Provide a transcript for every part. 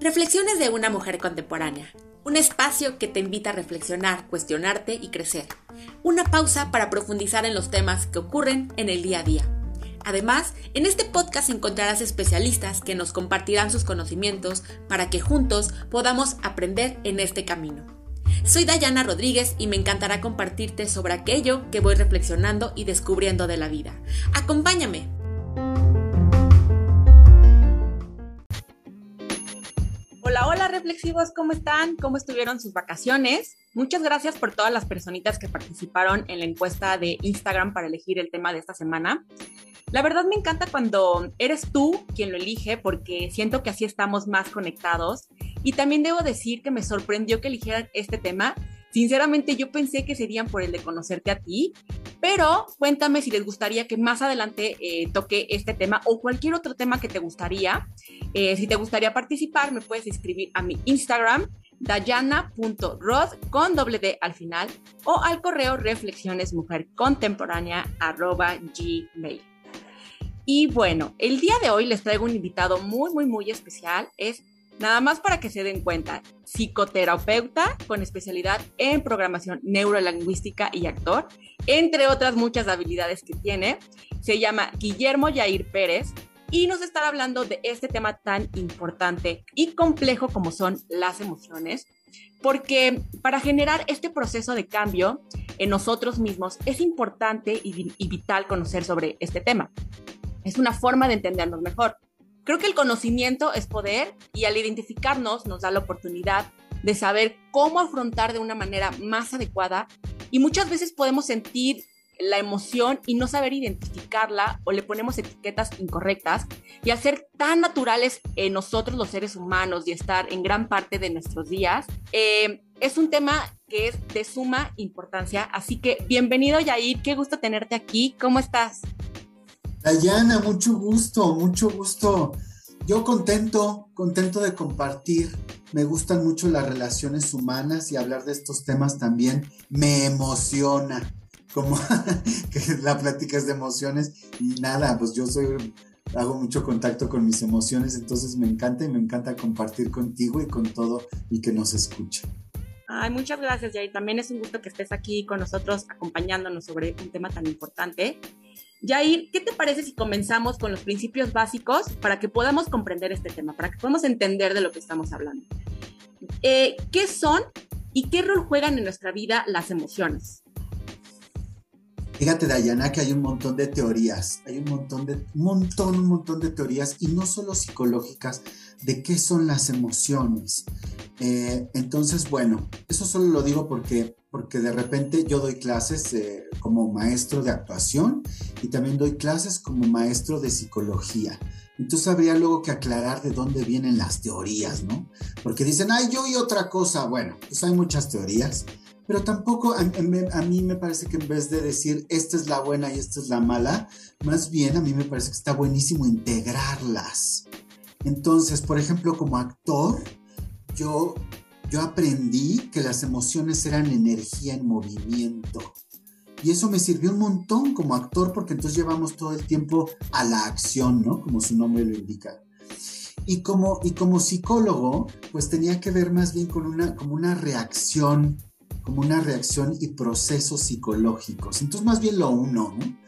Reflexiones de una mujer contemporánea. Un espacio que te invita a reflexionar, cuestionarte y crecer. Una pausa para profundizar en los temas que ocurren en el día a día. Además, en este podcast encontrarás especialistas que nos compartirán sus conocimientos para que juntos podamos aprender en este camino. Soy Dayana Rodríguez y me encantará compartirte sobre aquello que voy reflexionando y descubriendo de la vida. Acompáñame. Reflexivos, ¿cómo están? ¿Cómo estuvieron sus vacaciones? Muchas gracias por todas las personitas que participaron en la encuesta de Instagram para elegir el tema de esta semana. La verdad me encanta cuando eres tú quien lo elige porque siento que así estamos más conectados. Y también debo decir que me sorprendió que eligieran este tema. Sinceramente yo pensé que serían por el de conocerte a ti, pero cuéntame si les gustaría que más adelante eh, toque este tema o cualquier otro tema que te gustaría. Eh, si te gustaría participar, me puedes escribir a mi Instagram, dayana.rod con doble D al final o al correo reflexionesmujercontemporánea arroba gmail. Y bueno, el día de hoy les traigo un invitado muy, muy, muy especial. Es nada más para que se den cuenta, psicoterapeuta con especialidad en programación neurolingüística y actor, entre otras muchas habilidades que tiene. Se llama Guillermo Yair Pérez y nos estará hablando de este tema tan importante y complejo como son las emociones, porque para generar este proceso de cambio en nosotros mismos es importante y, y vital conocer sobre este tema es una forma de entendernos mejor. Creo que el conocimiento es poder y al identificarnos nos da la oportunidad de saber cómo afrontar de una manera más adecuada y muchas veces podemos sentir la emoción y no saber identificarla o le ponemos etiquetas incorrectas y al ser tan naturales en nosotros los seres humanos y estar en gran parte de nuestros días, eh, es un tema que es de suma importancia. Así que bienvenido Yair, qué gusto tenerte aquí, ¿cómo estás? Dayana, mucho gusto, mucho gusto. Yo contento, contento de compartir. Me gustan mucho las relaciones humanas y hablar de estos temas también me emociona. Como que la plática es de emociones y nada, pues yo soy hago mucho contacto con mis emociones, entonces me encanta y me encanta compartir contigo y con todo y que nos escuche. Ay, muchas gracias, Jay. También es un gusto que estés aquí con nosotros acompañándonos sobre un tema tan importante. Jair, ¿qué te parece si comenzamos con los principios básicos para que podamos comprender este tema, para que podamos entender de lo que estamos hablando? Eh, ¿Qué son y qué rol juegan en nuestra vida las emociones? Fíjate, Dayana, que hay un montón de teorías, hay un montón de, montón, un montón de teorías y no solo psicológicas de qué son las emociones. Eh, entonces, bueno, eso solo lo digo porque porque de repente yo doy clases eh, como maestro de actuación y también doy clases como maestro de psicología. Entonces habría luego que aclarar de dónde vienen las teorías, ¿no? Porque dicen, ay, yo y otra cosa. Bueno, pues hay muchas teorías, pero tampoco a, a, mí me parece que en vez de decir esta es la buena y esta es la mala, más bien a mí me parece que está buenísimo integrarlas. Entonces, por ejemplo, como actor, yo yo aprendí que las emociones eran energía en movimiento. Y eso me sirvió un montón como actor porque entonces llevamos todo el tiempo a la acción, ¿no? Como su nombre lo indica. Y como, y como psicólogo, pues tenía que ver más bien con una, como una reacción, como una reacción y procesos psicológicos. Entonces más bien lo uno, ¿no?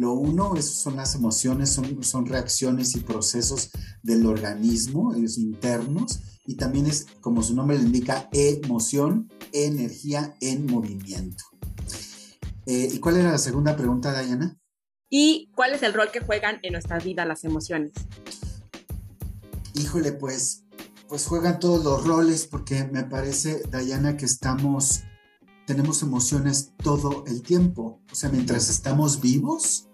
Lo uno son las emociones, son, son reacciones y procesos del organismo, los internos, y también es, como su nombre le indica, emoción, energía en movimiento. Eh, ¿Y cuál era la segunda pregunta, Diana? ¿Y cuál es el rol que juegan en nuestra vida las emociones? Híjole, pues, pues juegan todos los roles porque me parece, Diana, que estamos, tenemos emociones todo el tiempo. O sea, mientras estamos vivos,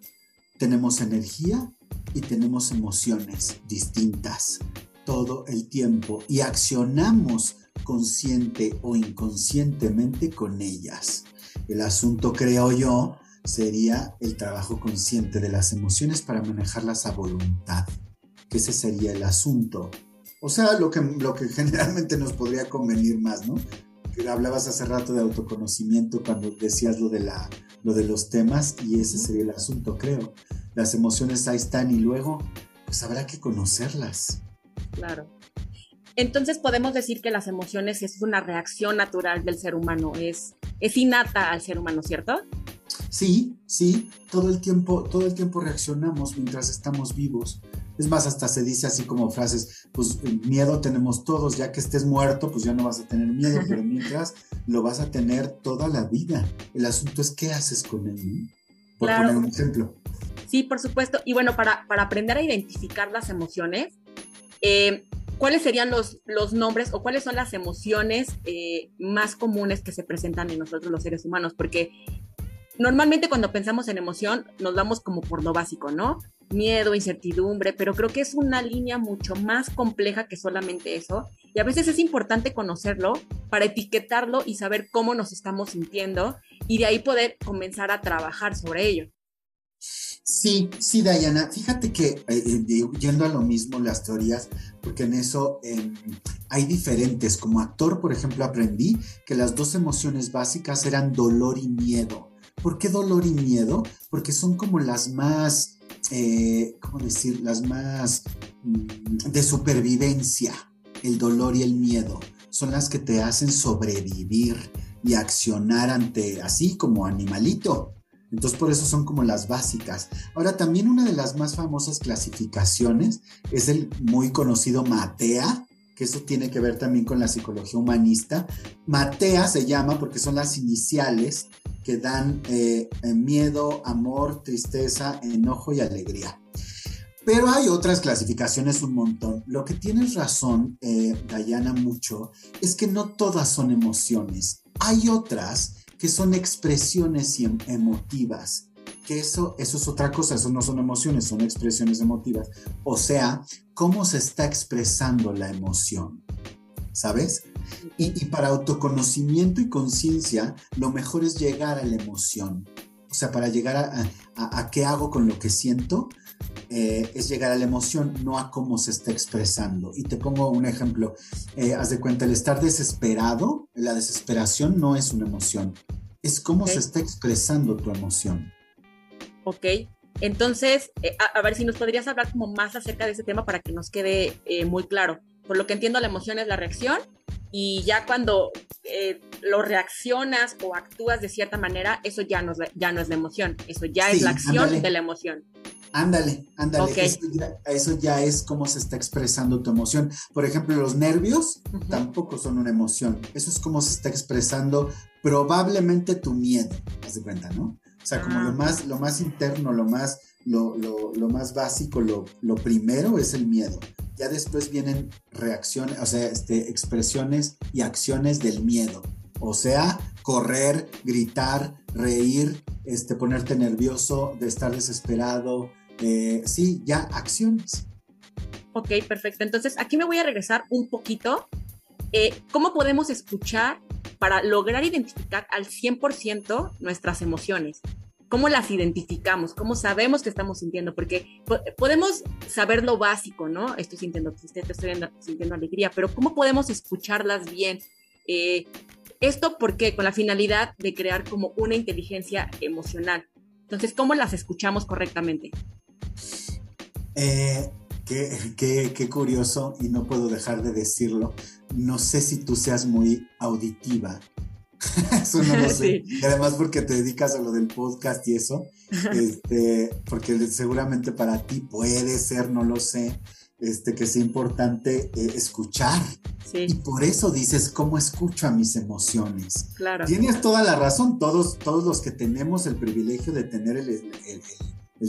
tenemos energía y tenemos emociones distintas todo el tiempo y accionamos consciente o inconscientemente con ellas. El asunto, creo yo, sería el trabajo consciente de las emociones para manejarlas a voluntad, que ese sería el asunto. O sea, lo que, lo que generalmente nos podría convenir más, ¿no? Hablabas hace rato de autoconocimiento cuando decías lo de, la, lo de los temas y ese sería el asunto, creo. las emociones ahí están y luego, pues habrá que conocerlas. Claro. Entonces podemos decir que las emociones es una reacción natural del ser humano, es, es innata al ser humano, ¿cierto? Sí, sí, todo el tiempo, todo el tiempo reaccionamos mientras estamos vivos. Es más, hasta se dice así como frases, pues miedo tenemos todos, ya que estés muerto, pues ya no vas a tener miedo, pero mientras lo vas a tener toda la vida. El asunto es qué haces con él, Por poner un ejemplo. Sí, por supuesto. Y bueno, para, para aprender a identificar las emociones, eh, ¿cuáles serían los, los nombres o cuáles son las emociones eh, más comunes que se presentan en nosotros los seres humanos? Porque normalmente cuando pensamos en emoción nos damos como por lo básico, ¿no? Miedo, incertidumbre, pero creo que es una línea mucho más compleja que solamente eso. Y a veces es importante conocerlo para etiquetarlo y saber cómo nos estamos sintiendo y de ahí poder comenzar a trabajar sobre ello. Sí, sí, Diana. Fíjate que eh, eh, yendo a lo mismo las teorías, porque en eso em, hay diferentes. Como actor, por ejemplo, aprendí que las dos emociones básicas eran dolor y miedo. ¿Por qué dolor y miedo? Porque son como las más, eh, ¿cómo decir? Las más mm, de supervivencia, el dolor y el miedo. Son las que te hacen sobrevivir y accionar ante, así como animalito. Entonces por eso son como las básicas. Ahora también una de las más famosas clasificaciones es el muy conocido Matea, que eso tiene que ver también con la psicología humanista. Matea se llama porque son las iniciales que dan eh, miedo, amor, tristeza, enojo y alegría. Pero hay otras clasificaciones un montón. Lo que tienes razón, eh, Dayana, mucho, es que no todas son emociones. Hay otras que son expresiones em, emotivas, que eso, eso es otra cosa, eso no son emociones, son expresiones emotivas. O sea, cómo se está expresando la emoción, ¿sabes? Y, para autoconocimiento y conciencia, lo mejor es llegar a la emoción. O sea, para llegar a, a, qué hago con lo que siento, eh, es llegar a la emoción, no a cómo se está expresando. Y te pongo un ejemplo. Eh, haz de cuenta, el estar desesperado, la desesperación no es una emoción, es cómo se está expresando tu emoción. Ok, entonces, eh, a, ver si nos podrías hablar como más acerca de ese tema para que nos quede muy claro. Por lo que entiendo, la emoción es la reacción y ya cuando eh, lo reaccionas o actúas de cierta manera, eso ya no es, ya no es la emoción, eso ya es la acción de la emoción. Ándale, ándale. Eso, ya, es cómo se está expresando tu emoción. Por ejemplo, los nervios tampoco son una emoción. Eso es cómo se está expresando probablemente tu miedo. Haz de cuenta, ¿no? O sea, como lo ah. más, lo más interno, lo más, lo, lo, más básico, lo, lo primero es el miedo ya después vienen reacciones, o sea, este, expresiones y acciones del miedo. O sea, correr, gritar, reír, este, ponerte nervioso, de estar desesperado. Eh, sí, ya acciones. Ok, perfecto. Entonces, aquí me voy a regresar un poquito. Eh, ¿Cómo podemos escuchar para lograr identificar al 100% nuestras emociones? ¿Cómo las identificamos? ¿Cómo sabemos que estamos sintiendo? Porque podemos saber lo básico, ¿no? Estoy sintiendo tristeza, estoy sintiendo alegría, pero ¿cómo podemos escucharlas bien? Eh, esto porque con la finalidad de crear como una inteligencia emocional. Entonces, ¿cómo las escuchamos correctamente? Eh, qué, qué, curioso y no puedo dejar de decirlo. No sé si tú seas muy auditiva, eso no lo sé. Y además porque te dedicas a lo del podcast y eso, este, porque seguramente para ti puede ser, no lo sé, este, que sea importante eh, escuchar. Y por eso dices, ¿cómo escucho a mis emociones? Claro. Tienes toda la razón, todos, todos los que tenemos el privilegio de tener el el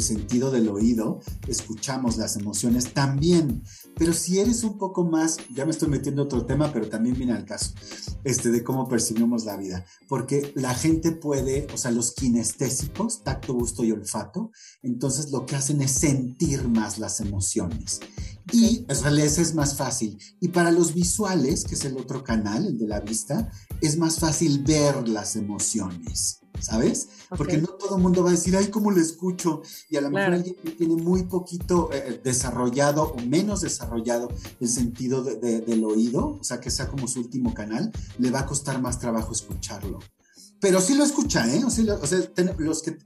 sentido del oído, escuchamos las emociones también. Pero si eres un poco más, ya me estoy metiendo otro tema, pero también viene al caso, este, de cómo percibimos la vida. Porque la gente puede, o sea, los kinestésicos, tacto, gusto y olfato, entonces lo que hacen es sentir más las emociones. Y realidad es más fácil. Y para los visuales, que es el otro canal, el de la vista, es más fácil ver las emociones. ¿Sabes? Porque no todo el mundo va a decir, ay, ¿cómo lo escucho? Y a lo mejor alguien que tiene muy poquito eh, eh, desarrollado o menos desarrollado el sentido del oído, o sea, que sea como su último canal, le va a costar más trabajo escucharlo. pero sí lo escucha, ¿eh? O sea, los que,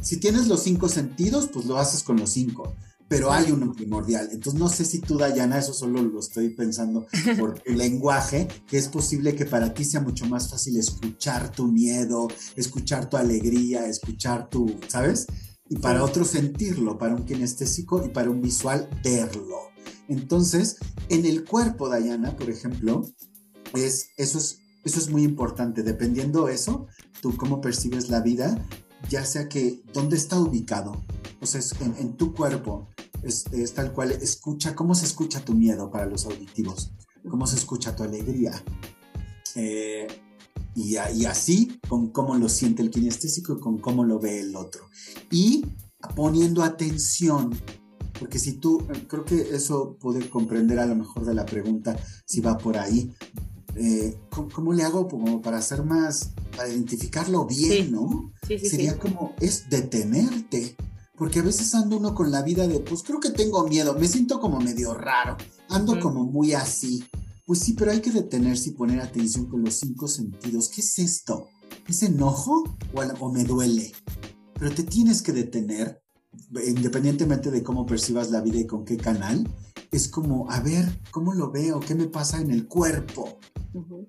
si tienes los cinco sentidos, pues lo haces con los cinco pero hay uno primordial. Entonces no sé si tú, Dayana, eso solo lo estoy pensando por el lenguaje, que es posible que para ti sea mucho más fácil escuchar tu miedo, escuchar tu alegría, escuchar tu, ¿sabes? Y para otro sentirlo, para un kinestésico y para un visual verlo. Entonces, en el cuerpo, Dayana, por ejemplo, es, eso, es, eso es muy importante. Dependiendo eso, tú cómo percibes la vida, ya sea que dónde está ubicado, o sea, en, en tu cuerpo, es, tal cual, escucha, ¿cómo se escucha tu miedo para los auditivos? ¿Cómo se escucha tu alegría? Eh, y, y, así con cómo lo siente el kinestésico y con cómo lo ve el otro. Y poniendo atención, porque si tú, creo que eso puede comprender a lo mejor de la pregunta si va por ahí. Eh, ¿cómo, le hago como para hacer más, para identificarlo bien, ¿no? Sí, sí, Sería como, es detenerte porque a veces ando uno con la vida de, pues creo que tengo miedo, me siento como medio raro, ando como muy así. Pues sí, pero hay que detenerse y poner atención con los cinco sentidos. ¿Qué es esto? ¿Es enojo o, o me duele? Pero te tienes que detener, independientemente de cómo percibas la vida y con qué canal, es como, a ver, ¿cómo lo veo? ¿Qué me pasa en el cuerpo?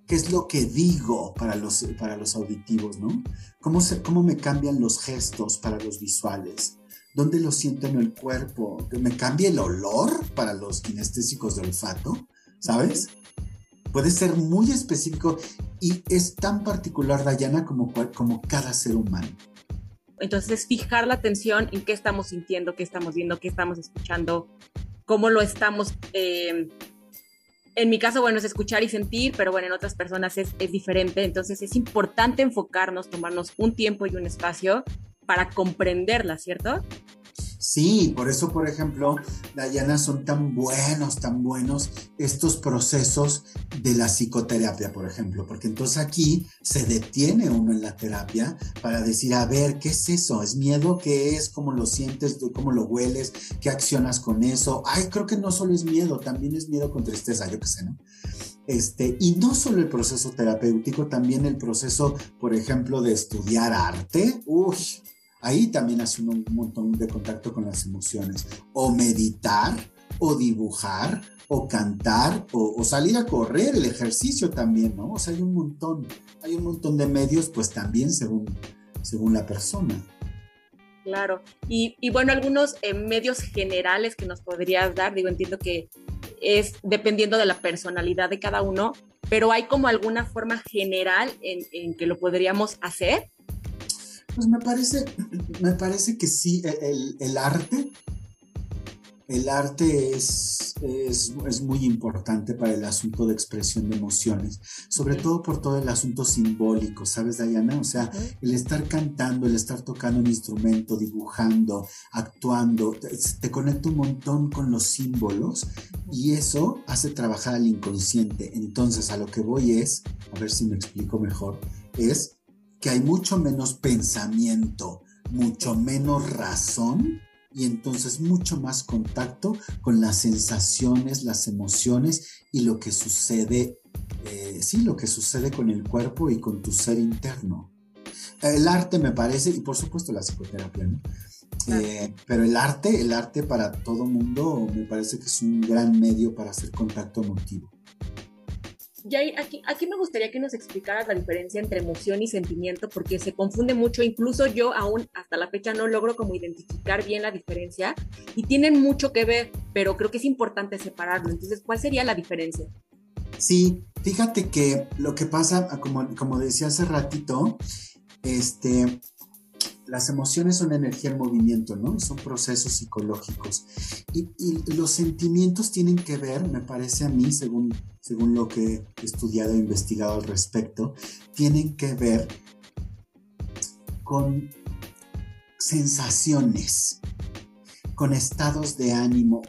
¿Qué es lo que digo para los, para los auditivos, no? ¿Cómo, se, ¿Cómo me cambian los gestos para los visuales? ¿Dónde lo siento en el cuerpo? ¿Que me cambie el olor para los kinestésicos de olfato? ¿Sabes? Puede ser muy específico y es tan particular, Dayana, como, como cada ser humano. Entonces, fijar la atención en qué estamos sintiendo, qué estamos viendo, qué estamos escuchando, cómo lo estamos... Eh, en mi caso, bueno, es escuchar y sentir, pero bueno, en otras personas es, es diferente. Entonces, es importante enfocarnos, tomarnos un tiempo y un espacio para comprenderla, ¿cierto? Sí, por eso, por ejemplo, Dayana, son tan buenos, tan buenos estos procesos de la psicoterapia, por ejemplo, porque entonces aquí se detiene uno en la terapia para decir, a ver, ¿qué es eso? ¿Es miedo? ¿Qué es? ¿Cómo lo sientes? ¿Cómo lo hueles? ¿Qué accionas con eso? Ay, creo que no solo es miedo, también es miedo con tristeza, yo qué sé, ¿no? Este, y no solo el proceso terapéutico, también el proceso, por ejemplo, de estudiar arte. Uy, ahí también hace un montón de contacto con las emociones. O meditar, o dibujar, o cantar, o, salir a correr, el ejercicio también, ¿no? O sea, hay un montón, hay un montón de medios, pues también según, según la persona. Claro, y, bueno, algunos eh, medios generales que nos podrías dar, digo, entiendo que es dependiendo de la personalidad de cada uno, pero hay como alguna forma general en, en que lo podríamos hacer. Pues me parece, me parece que sí, el, el arte, el arte es, es, muy importante para el asunto de expresión de emociones, sobre todo por todo el asunto simbólico, ¿sabes, Diana? O sea, el estar cantando, el estar tocando un instrumento, dibujando, actuando, te, te conecta un montón con los símbolos y eso hace trabajar al inconsciente. Entonces, a lo que voy es, a ver si me explico mejor, es que hay mucho menos pensamiento, mucho menos razón y entonces mucho más contacto con las sensaciones, las emociones y lo que sucede, eh, sí, lo que sucede con el cuerpo y con tu ser interno. El arte me parece, y por supuesto la psicoterapia, ¿no? Eh, pero el arte, el arte para todo mundo me parece que es un gran medio para hacer contacto emotivo. Y aquí, aquí me gustaría que nos explicaras la diferencia entre emoción y sentimiento, porque se confunde mucho, incluso yo aún hasta la fecha no logro como identificar bien la diferencia y tienen mucho que ver, pero creo que es importante separarlo. Entonces, ¿cuál sería la diferencia? Sí, fíjate que lo que pasa, como, como decía hace ratito, este, las emociones son energía en movimiento, ¿no? Son procesos psicológicos. Y, los sentimientos tienen que ver, me parece a mí, según, según lo que he estudiado e investigado al respecto, tienen que ver con sensaciones, con estados de ánimo.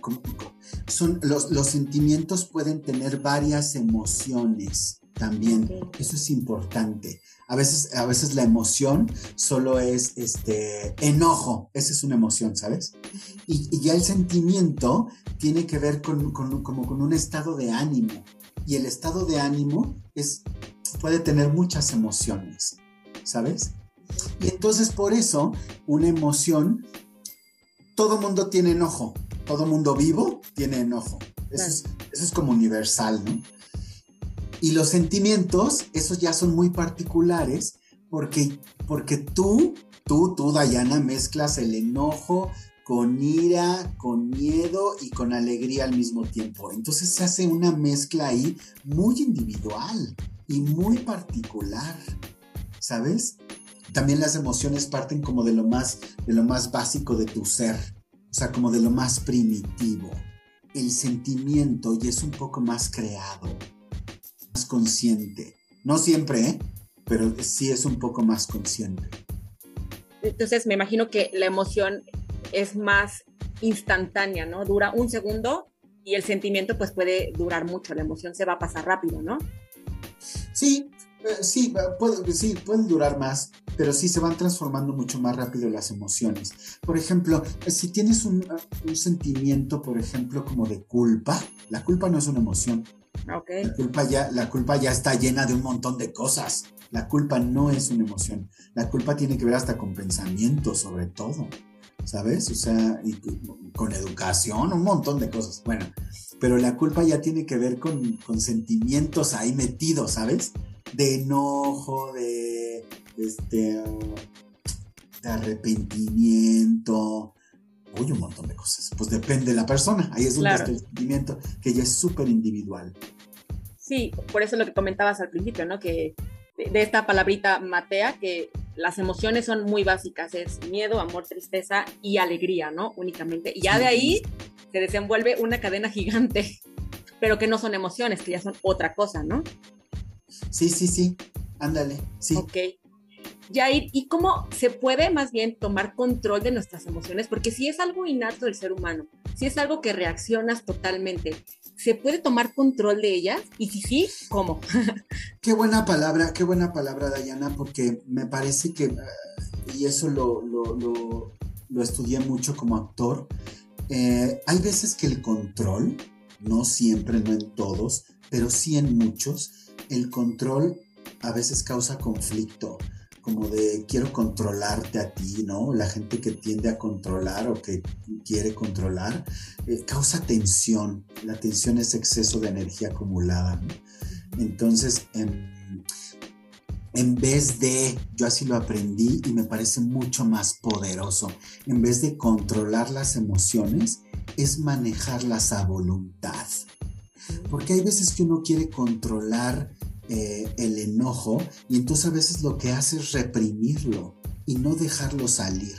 son, los, los sentimientos pueden tener varias emociones también. Eso es importante. A veces, a veces la emoción solo es este enojo, esa es una emoción, ¿sabes? Y, ya el sentimiento tiene que ver con, como con un estado de ánimo. Y el estado de ánimo es, puede tener muchas emociones. ¿sabes? Y entonces por eso una emoción, todo mundo tiene enojo, todo mundo vivo tiene enojo. Eso, es, eso es como universal, ¿no? Y los sentimientos, esos ya son muy particulares porque, porque tú, tú, tú, Dayana, mezclas el enojo con ira, con miedo y con alegría al mismo tiempo. Entonces se hace una mezcla ahí muy individual y muy particular, ¿sabes? También las emociones parten como de lo más, de lo más básico de tu ser, o sea, como de lo más primitivo. El sentimiento ya es un poco más creado, consciente. No siempre, ¿eh? pero sí es un poco más consciente. Entonces me imagino que la emoción es más instantánea, ¿no? Dura un segundo y el sentimiento pues puede durar mucho, la emoción se va a pasar rápido, ¿no? Sí, eh, sí, sí, pueden durar más, pero sí se van transformando mucho más rápido las emociones. Por ejemplo, si tienes un, un sentimiento, por ejemplo, como de culpa, la culpa no es una emoción, la, culpa ya, la culpa ya está llena de un montón de cosas. La culpa no es una emoción. La culpa tiene que ver hasta con pensamiento, sobre todo. ¿Sabes? O sea, con educación, un montón de cosas. Bueno, pero la culpa ya tiene que ver con, sentimientos ahí metidos, ¿sabes? De enojo, de, este, de arrepentimiento, Uy, un montón de cosas. Pues depende de la persona. Ahí es donde está el sentimiento, que ya es súper individual. Sí, por eso lo que comentabas al principio, ¿no? Que de, esta palabrita matea, que las emociones son muy básicas, es miedo, amor, tristeza y alegría, ¿no? Únicamente. Y ya de ahí se desenvuelve una cadena gigante, pero que no son emociones, que ya son otra cosa, ¿no? Sí, sí, sí. Ándale, sí. Ok. Yair, ¿y cómo se puede más bien tomar control de nuestras emociones? Porque si es algo innato del ser humano, si es algo que reaccionas totalmente, ¿se puede tomar control de ellas? Y si sí, ¿cómo? qué buena palabra, qué buena palabra, Dayana, porque me parece que, eh, y eso lo, lo, estudié mucho como actor, eh, hay veces que el control, no siempre, no en todos, pero sí en muchos, el control a veces causa conflicto como de quiero controlarte a ti, ¿no? La gente que tiende a controlar o que quiere controlar, eh, causa tensión. La tensión es exceso de energía acumulada. Entonces, en, en vez de, yo así lo aprendí y me parece mucho más poderoso, en vez de controlar las emociones, es manejarlas a voluntad. Porque hay veces que uno quiere controlar eh, el enojo y entonces a veces lo que hace es reprimirlo y no dejarlo salir.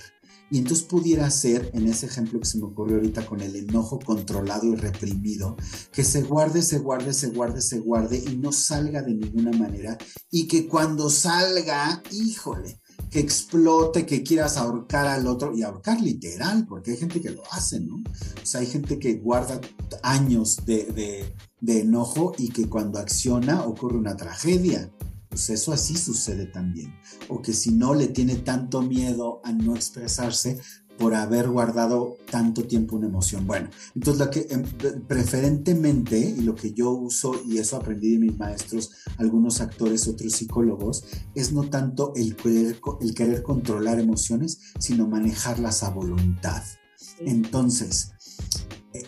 Y entonces pudiera ser, en ese ejemplo que se me ocurrió ahorita con el enojo controlado y reprimido, que se guarde, se guarde, se guarde, se guarde y no salga de ninguna manera. Y que cuando salga, híjole, que explote, que quieras ahorcar al otro y ahorcar literal, porque hay gente que lo hace, ¿no? O sea, hay gente que guarda años de, enojo y que cuando acciona ocurre una tragedia. Pues eso así sucede también. O que si no le tiene tanto miedo a no expresarse, por haber guardado tanto tiempo una emoción. Bueno, entonces lo que em, preferentemente, y lo que yo uso, y eso aprendí de mis maestros, algunos actores, otros psicólogos, es no tanto el querer, el querer controlar emociones, sino manejarlas a voluntad. Entonces,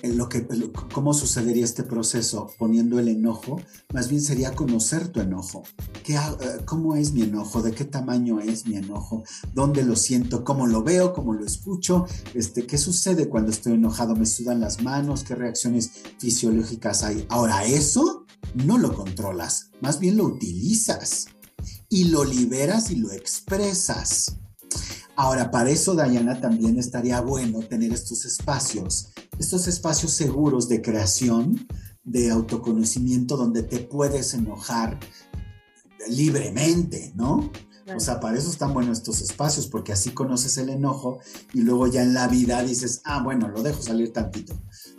eh, lo que, ¿Cómo sucedería este proceso poniendo el enojo? Más bien sería conocer tu enojo. ¿Qué, eh, ¿Cómo es mi enojo? ¿De qué tamaño es mi enojo? ¿Dónde lo siento? ¿Cómo lo veo? ¿Cómo lo escucho? Este, ¿Qué sucede cuando estoy enojado? ¿Me sudan las manos? ¿Qué reacciones fisiológicas hay? Ahora, eso no lo controlas, más bien lo utilizas y lo liberas y lo expresas. Ahora, para eso, Dayana, también estaría bueno tener estos espacios, estos espacios seguros de creación, de autoconocimiento, donde te puedes enojar libremente, ¿no? O sea, para eso están buenos estos espacios, porque así conoces el enojo y luego ya en la vida dices, ah, bueno, lo dejo salir tantito.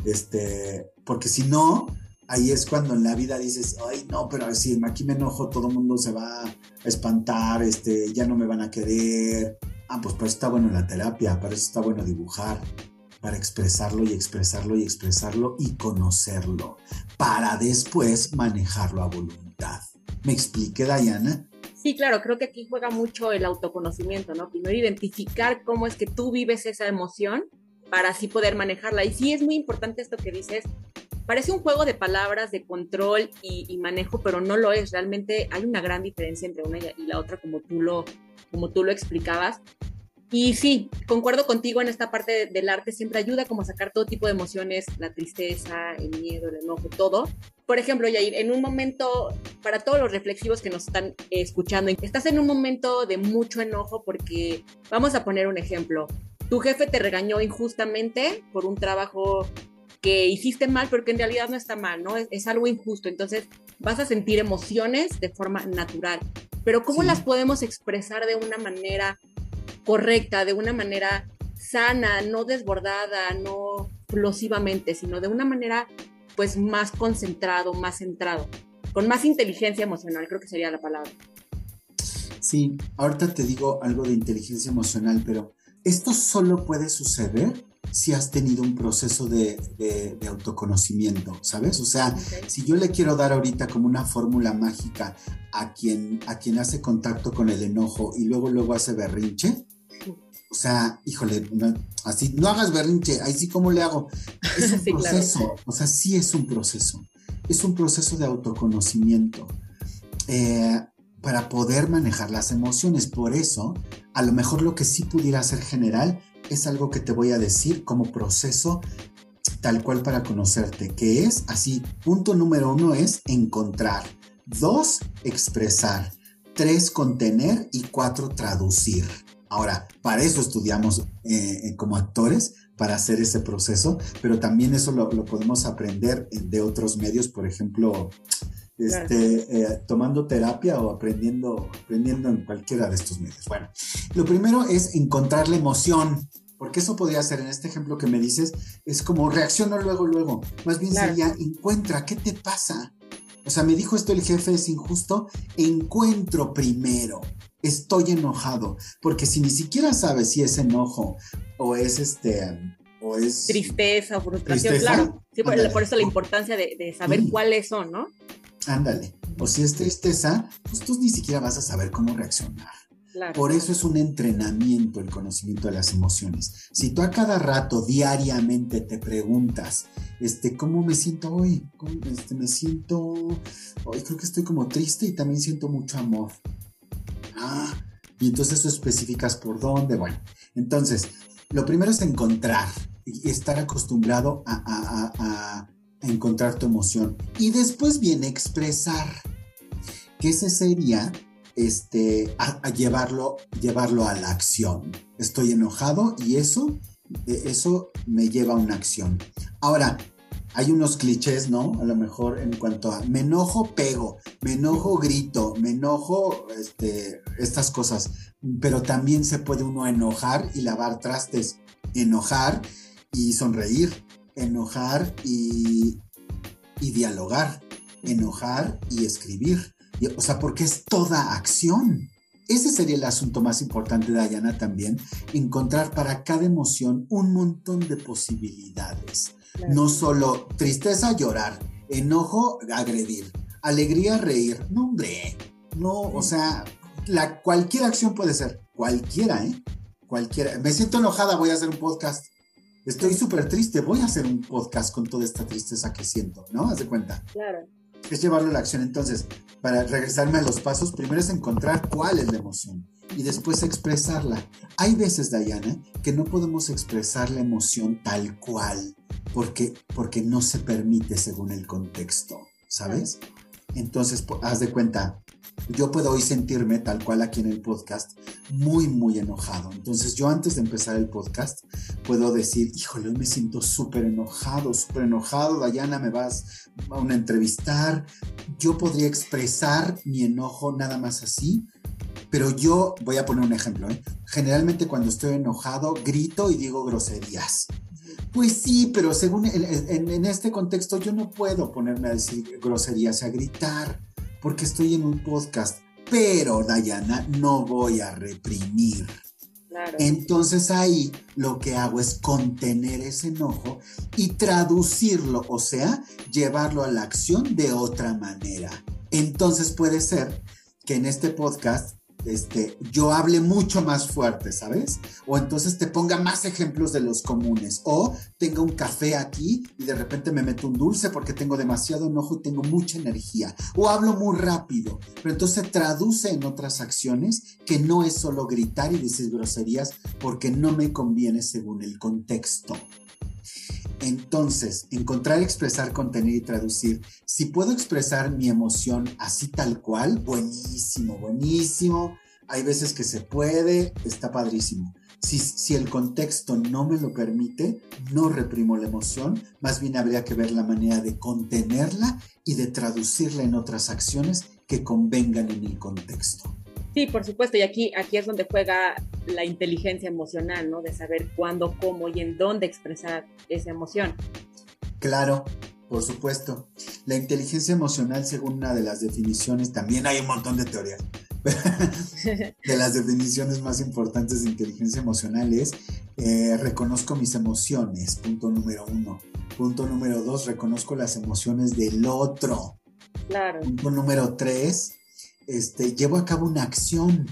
Este, porque si no, ahí es cuando en la vida dices, ay, no, pero si aquí me enojo, todo el mundo se va a espantar, este, ya no me van a querer, Ah, pues para eso está bueno la terapia, para eso está bueno dibujar, para expresarlo y expresarlo y expresarlo y conocerlo, para después manejarlo a voluntad. ¿Me expliqué, Diana? Sí, claro, creo que aquí juega mucho el autoconocimiento, ¿no? Primero identificar cómo es que tú vives esa emoción para así poder manejarla. Y sí es muy importante esto que dices. Parece un juego de palabras, de control y, manejo, pero no lo es. Realmente hay una gran diferencia entre una y la otra, como tú lo, como tú lo explicabas. Y sí, concuerdo contigo en esta parte del arte, siempre ayuda como a sacar todo tipo de emociones, la tristeza, el miedo, el enojo, todo. Por ejemplo, Yair, en un momento, para todos los reflexivos que nos están escuchando, estás en un momento de mucho enojo porque, vamos a poner un ejemplo, tu jefe te regañó injustamente por un trabajo que hiciste mal, pero que en realidad no está mal, ¿no? Es, algo injusto. Entonces vas a sentir emociones de forma natural. Pero ¿cómo las podemos expresar de una manera correcta, de una manera sana, no desbordada, no explosivamente, sino de una manera pues más concentrado, más centrado, con más inteligencia emocional, creo que sería la palabra. Sí, ahorita te digo algo de inteligencia emocional, pero esto solo puede suceder si has tenido un proceso de, autoconocimiento, ¿sabes? O sea, si yo le quiero dar ahorita como una fórmula mágica a quien, a quien hace contacto con el enojo y luego luego hace berrinche, o sea, híjole, así, no hagas berrinche, ahí sí, ¿cómo le hago? Es un proceso, o sea, sí es un proceso, es un proceso de autoconocimiento eh, para poder manejar las emociones. Por eso, a lo mejor lo que sí pudiera ser general es algo que te voy a decir como proceso tal cual para conocerte, que es así, punto número uno es encontrar, dos, expresar, tres, contener y cuatro, traducir. Ahora, para eso estudiamos eh, eh, como actores, para hacer ese proceso, pero también eso lo, podemos aprender de otros medios, por ejemplo, este, eh, tomando terapia o aprendiendo, aprendiendo en cualquiera de estos medios. Bueno, lo primero es encontrar la emoción, porque eso podría ser, en este ejemplo que me dices, es como reacciona luego, luego. Más bien sería, encuentra, ¿qué te pasa? O sea, me dijo esto el jefe es injusto, encuentro primero estoy enojado, porque si ni siquiera sabes si es enojo o es este o es tristeza o frustración, claro. Sí, por, eso la importancia de, saber cuáles son, ¿no? Ándale. O si es tristeza, pues tú ni siquiera vas a saber cómo reaccionar. Por eso es un entrenamiento el conocimiento de las emociones. Si tú a cada rato, diariamente te preguntas, este, ¿cómo me siento hoy? Este, me siento, hoy creo que estoy como triste y también siento mucho amor. Ah, y entonces tú especificas por dónde. Bueno, entonces, lo primero es encontrar y estar acostumbrado a, encontrar tu emoción. Y después viene expresar, que ese sería este, a, llevarlo, llevarlo a la acción. Estoy enojado y eso, eso me lleva a una acción. Ahora, hay unos clichés, ¿no? A lo mejor en cuanto a me enojo, pego, me enojo, grito, me enojo, este, estas cosas. Pero también se puede uno enojar y lavar trastes, enojar y sonreír, enojar y, y dialogar, enojar y escribir. o sea, porque es toda acción. Ese sería el asunto más importante, Dayana, también, encontrar para cada emoción un montón de posibilidades. No solo tristeza, llorar, enojo, agredir, alegría, reír. No, hombre, no, o sea, la, cualquier acción puede ser, cualquiera, ¿eh? Cualquiera. Me siento enojada, voy a hacer un podcast. Estoy súper triste, voy a hacer un podcast con toda esta tristeza que siento, ¿no? Haz de cuenta. Claro. Es llevarlo a la acción. Entonces, para regresarme a los pasos, primero es encontrar cuál es la emoción y después expresarla. Hay veces, Diana, que no podemos expresar la emoción tal cual porque, porque no se permite según el contexto, ¿sabes? Entonces, haz de cuenta, yo puedo hoy sentirme tal cual aquí en el podcast muy, muy enojado. Entonces yo antes de empezar el podcast puedo decir, híjole, hoy me siento súper enojado, súper enojado, Dayana, me vas a una entrevistar. Yo podría expresar mi enojo nada más así, pero yo voy a poner un ejemplo. ¿eh? Generalmente cuando estoy enojado grito y digo groserías. Pues sí, pero según en, este contexto yo no puedo ponerme a decir groserías, a gritar, porque estoy en un podcast. Pero, Dayana, no voy a reprimir. Entonces ahí lo que hago es contener ese enojo y traducirlo, o sea, llevarlo a la acción de otra manera. Entonces puede ser que en este podcast este, yo hable mucho más fuerte, ¿sabes? O entonces te ponga más ejemplos de los comunes. O tenga un café aquí y de repente me meto un dulce porque tengo demasiado enojo y tengo mucha energía. O hablo muy rápido. Pero entonces traduce en otras acciones que no es solo gritar y decir groserías porque no me conviene según el contexto. Entonces, encontrar, expresar, contener y traducir. Si puedo expresar mi emoción así tal cual, buenísimo, buenísimo. Hay veces que se puede, está padrísimo. Si, si, el contexto no me lo permite, no reprimo la emoción, más bien habría que ver la manera de contenerla y de traducirla en otras acciones que convengan en el contexto. Sí, por supuesto, y aquí, aquí es donde juega la inteligencia emocional, ¿no? De saber cuándo, cómo y en dónde expresar esa emoción. Claro, por supuesto. La inteligencia emocional, según una de las definiciones, también hay un montón de teorías. de las definiciones más importantes de inteligencia emocional es eh, reconozco mis emociones, punto número uno. Punto número dos, reconozco las emociones del otro. Claro. Punto número tres, este, llevo a cabo una acción.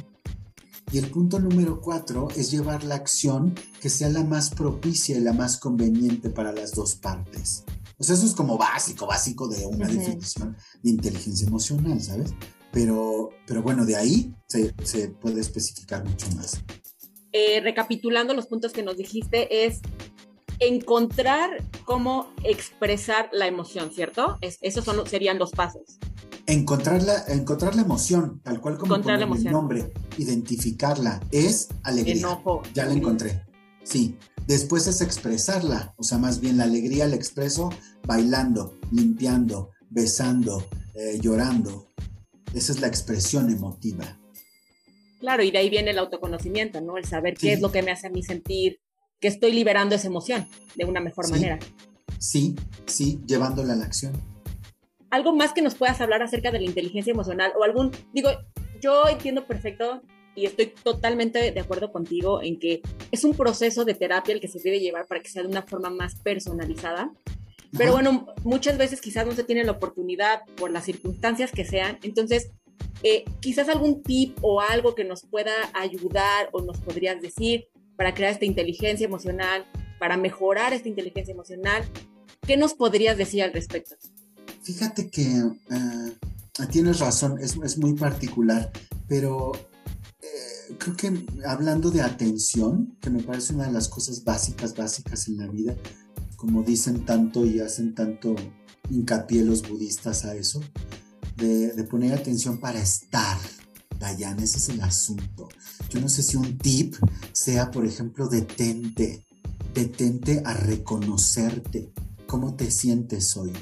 Y el punto número cuatro es llevar la acción que sea la más propicia y la más conveniente para las dos partes. O sea, eso es como básico, básico de una definición de inteligencia emocional, ¿sabes? Pero, pero bueno, de ahí se, puede especificar mucho más. Eh, recapitulando los puntos que nos dijiste, es encontrar cómo expresar la emoción, ¿cierto? esos son, serían los pasos. Encontrar la, encontrar la emoción, tal cual como poner el nombre, identificarla, es alegría. Ya la encontré. Sí. Después es expresarla, o sea, más bien la alegría la expreso bailando, limpiando, besando, eh, llorando. Esa es la expresión emotiva. Claro, y de ahí viene el autoconocimiento, ¿no? El saber qué es lo que me hace a mí sentir que estoy liberando esa emoción de una mejor manera. Sí, sí, llevándola a la acción algo más que nos puedas hablar acerca de la inteligencia emocional o algún, digo, yo entiendo perfecto y estoy totalmente de acuerdo contigo en que es un proceso de terapia el que se debe llevar para que sea de una forma más personalizada. Pero bueno, muchas veces quizás no se tiene la oportunidad por las circunstancias que sean. Entonces, eh, quizás algún tip o algo que nos pueda ayudar o nos podrías decir para crear esta inteligencia emocional, para mejorar esta inteligencia emocional. ¿Qué nos podrías decir al respecto? Fíjate que eh, tienes razón, es, muy particular, pero eh, creo que hablando de atención, que me parece una de las cosas básicas, básicas en la vida, como dicen tanto y hacen tanto hincapié los budistas a eso, de, de poner atención para estar. Dayan, ese es el asunto. Yo no sé si un tip sea, por ejemplo, detente, detente a reconocerte, cómo te sientes hoy,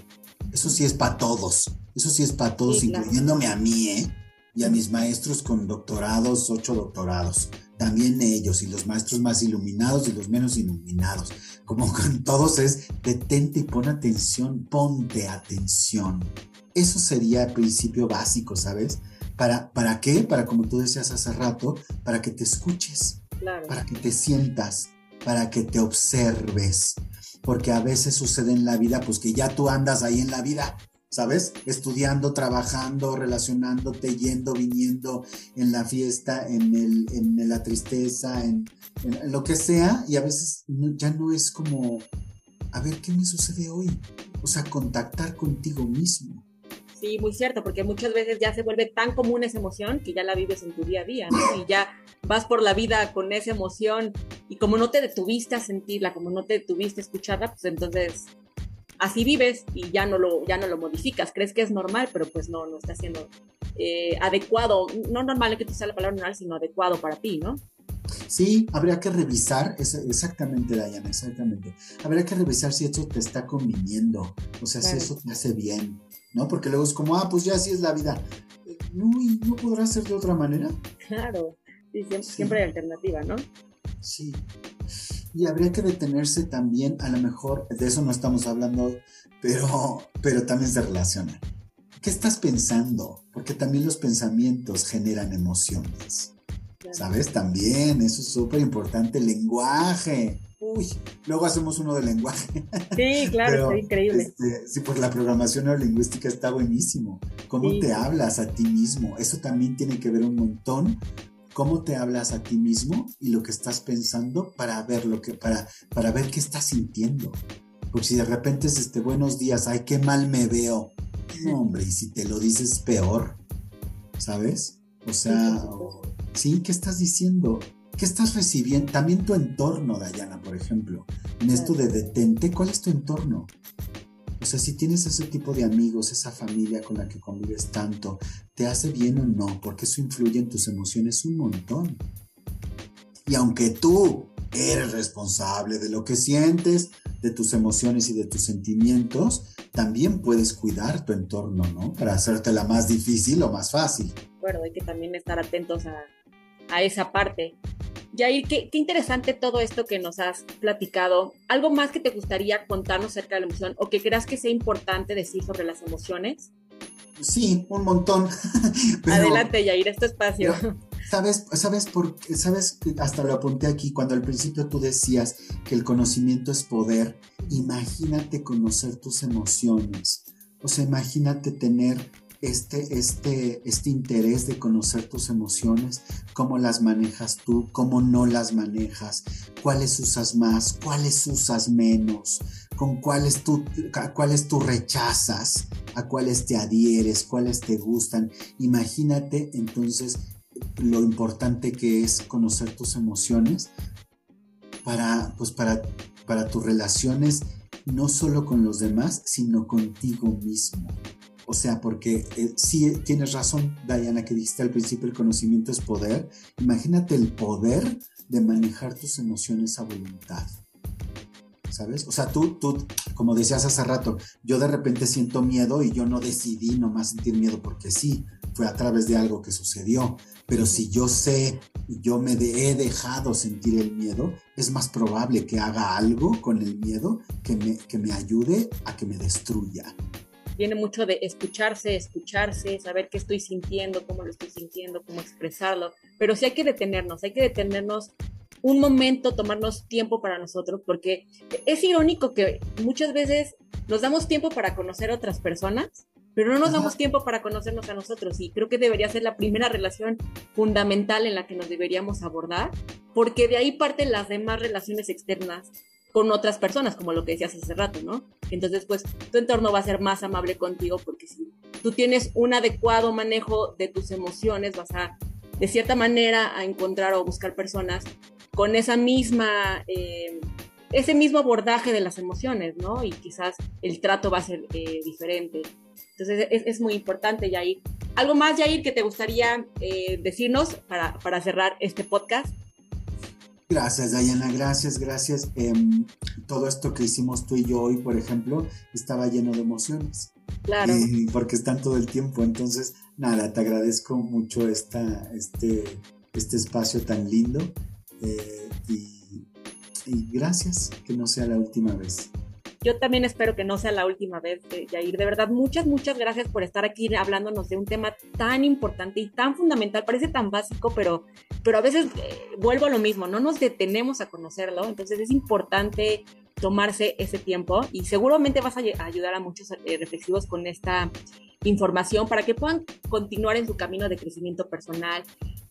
eso sí es para todos. Eso sí es para todos, incluyéndome a mí, ¿eh? Y a mis maestros con doctorados, ocho doctorados. También ellos y los maestros más iluminados y los menos iluminados. Como con todos es, detente y pon atención, ponte atención. Eso sería el principio básico, ¿sabes? ¿Para, ¿Para qué? Para, como tú decías hace rato, para que te escuches, para que te sientas, para que te observes, porque a veces sucede en la vida, pues que ya tú andas ahí en la vida, ¿sabes? Estudiando, trabajando, relacionándote, yendo, viniendo en la fiesta, en, el, en la tristeza, en, lo que sea, y a veces ya no es como, a ver, ¿qué me sucede hoy? O sea, contactar contigo mismo. Sí, muy cierto, porque muchas veces ya se vuelve tan común esa emoción que ya la vives en tu día a día, ¿no? Y ya vas por la vida con esa emoción y como no te detuviste a sentirla, como no te detuviste a escucharla, pues entonces así vives y ya no lo, ya no lo modificas. Crees que es normal, pero pues no, no está siendo eh, adecuado. No normal que tú sea la palabra normal, sino adecuado para ti, ¿no? Sí, habría que revisar, exactamente, Diana, exactamente. Habría que revisar si eso te está conviniendo, o sea, si eso te hace bien, ¿no? Porque luego es como, ah, pues ya así es la vida. No, y no podrá ser de otra manera. Claro, siempre, hay alternativa, ¿no? Sí. Y habría que detenerse también, a lo mejor, de eso no estamos hablando, pero, pero también se relaciona. ¿Qué estás pensando? Porque también los pensamientos generan emociones. ¿Sabes? También, eso es súper importante, lenguaje. Uy, luego hacemos uno de lenguaje. Sí, claro, está increíble. Este, sí, pues la programación neurolingüística está buenísimo. ¿Cómo te hablas a ti mismo? Eso también tiene que ver un montón cómo te hablas a ti mismo y lo que estás pensando para ver lo que para para ver qué estás sintiendo. Porque si de repente es este buenos días, ay, qué mal me veo. No, hombre, y si te lo dices peor, ¿sabes? O sea, sí, ¿qué estás diciendo? ¿Qué estás recibiendo? También tu entorno, Dayana, por ejemplo. En esto de detente, ¿cuál es tu entorno? O sea, si tienes ese tipo de amigos, esa familia con la que convives tanto, ¿te hace bien o no? Porque eso influye en tus emociones un montón. Y aunque tú eres responsable de lo que sientes, de tus emociones y de tus sentimientos, también puedes cuidar tu entorno, ¿no? Para hacértela más difícil o más fácil. Bueno, hay que también estar atentos a, a esa parte. Yair, qué, qué interesante todo esto que nos has platicado. ¿Algo más que te gustaría contarnos acerca de la emoción o que creas que sea importante decir sobre las emociones? Sí, un montón. Adelante, Yair, este espacio. ¿Sabes, sabes, por, sabes, hasta lo apunté aquí, cuando al principio tú decías que el conocimiento es poder, imagínate conocer tus emociones. O sea, imagínate tener este, este, este interés de conocer tus emociones, cómo las manejas tú, cómo no las manejas, cuáles usas más, cuáles usas menos, con cuáles tú, cuáles tú rechazas, a cuáles te adhieres, cuáles te gustan. Imagínate entonces lo importante que es conocer tus emociones para, pues para, para tus relaciones, no solo con los demás, sino contigo mismo. O sea, porque eh, sí tienes razón, Diana, que dijiste al principio el conocimiento es poder. Imagínate el poder de manejar tus emociones a voluntad. ¿Sabes? O sea, tú, tú, como decías hace rato, yo de repente siento miedo y yo no decidí nomás sentir miedo porque sí, fue a través de algo que sucedió. Pero si yo sé, yo me he dejado sentir el miedo, es más probable que haga algo con el miedo que me, que me ayude a que me destruya viene mucho de escucharse, escucharse, saber qué estoy sintiendo, cómo lo estoy sintiendo, cómo expresarlo, pero sí hay que detenernos, hay que detenernos un momento, tomarnos tiempo para nosotros, porque es irónico que muchas veces nos damos tiempo para conocer a otras personas, pero no nos damos tiempo para conocernos a nosotros. Y creo que debería ser la primera relación fundamental en la que nos deberíamos abordar, porque de ahí parten las demás relaciones externas con otras personas, como lo que decías hace rato, ¿no? Entonces, pues tu entorno va a ser más amable contigo porque si tú tienes un adecuado manejo de tus emociones, vas a, de cierta manera, a encontrar o buscar personas con esa misma, eh, ese mismo abordaje de las emociones, ¿no? Y quizás el trato va a ser eh, diferente. Entonces, es, muy importante, Yair. ¿Algo más, Yair, que te gustaría eh, decirnos para, para cerrar este podcast? Gracias, Dayana, gracias, gracias. Em, todo esto que hicimos tú y yo hoy, por ejemplo, estaba lleno de emociones. Claro. porque están todo el tiempo. Entonces, nada, te agradezco mucho esta, este, este espacio tan lindo. Eh, y, y gracias, que no sea la última vez. Yo también espero que no sea la última vez, Jair. De verdad, muchas, muchas gracias por estar aquí hablándonos de un tema tan importante y tan fundamental. Parece tan básico, pero, pero a veces eh, vuelvo a lo mismo, no nos detenemos a conocerlo. Entonces es importante tomarse ese tiempo y seguramente vas a ayudar a muchos eh, reflexivos con esta información para que puedan continuar en su camino de crecimiento personal.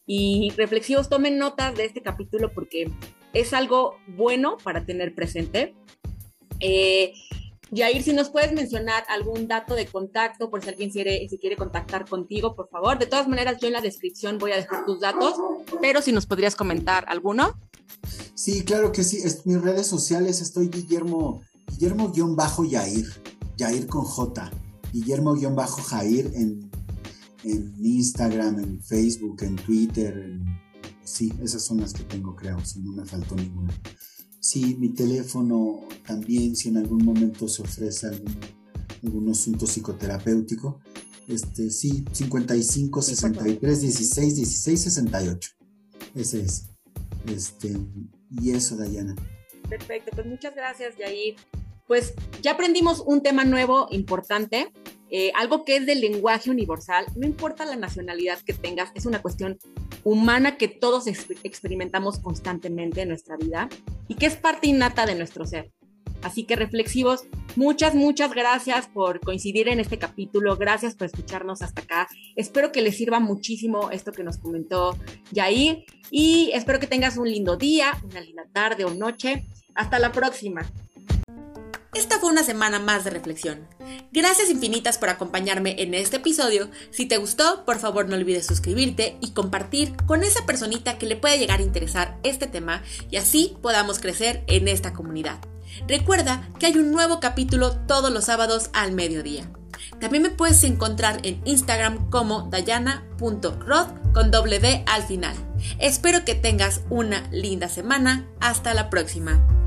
Y reflexivos, tomen notas de este capítulo porque es algo bueno para tener presente eh, Yair, si nos puedes mencionar algún dato de contacto, por si alguien quiere, si quiere contactar contigo, por favor. De todas maneras, yo en la descripción voy a dejar tus datos, pero si nos podrías comentar alguno. Sí, claro que sí. Mis redes sociales estoy Guillermo, Guillermo-Yair, Yair con J, Guillermo-Jair en, en Instagram, en Facebook, en Twitter. sí, esas son las que tengo, creo, si no me faltó ninguna. Sí, mi teléfono también, si en algún momento se ofrece algún, asunto psicoterapéutico, este, sí, 55 63 16 16 68. Ese es. Este, y eso, Dayana. Perfecto, pues muchas gracias, Yair. Pues ya aprendimos un tema nuevo, importante, eh, algo que es del lenguaje universal, no importa la nacionalidad que tengas, es una cuestión humana que todos experimentamos constantemente en nuestra vida y que es parte innata de nuestro ser. Así que reflexivos, muchas, muchas gracias por coincidir en este capítulo, gracias por escucharnos hasta acá. Espero que les sirva muchísimo esto que nos comentó Yair y espero que tengas un lindo día, una linda tarde o noche. Hasta la próxima. Esta fue una semana más de reflexión. Gracias infinitas por acompañarme en este episodio. Si te gustó, por favor no olvides suscribirte y compartir con esa personita que le pueda llegar a interesar este tema y así podamos crecer en esta comunidad. Recuerda que hay un nuevo capítulo todos los sábados al mediodía. También me puedes encontrar en Instagram como dayana.rod con doble D al final. Espero que tengas una linda semana. Hasta la próxima.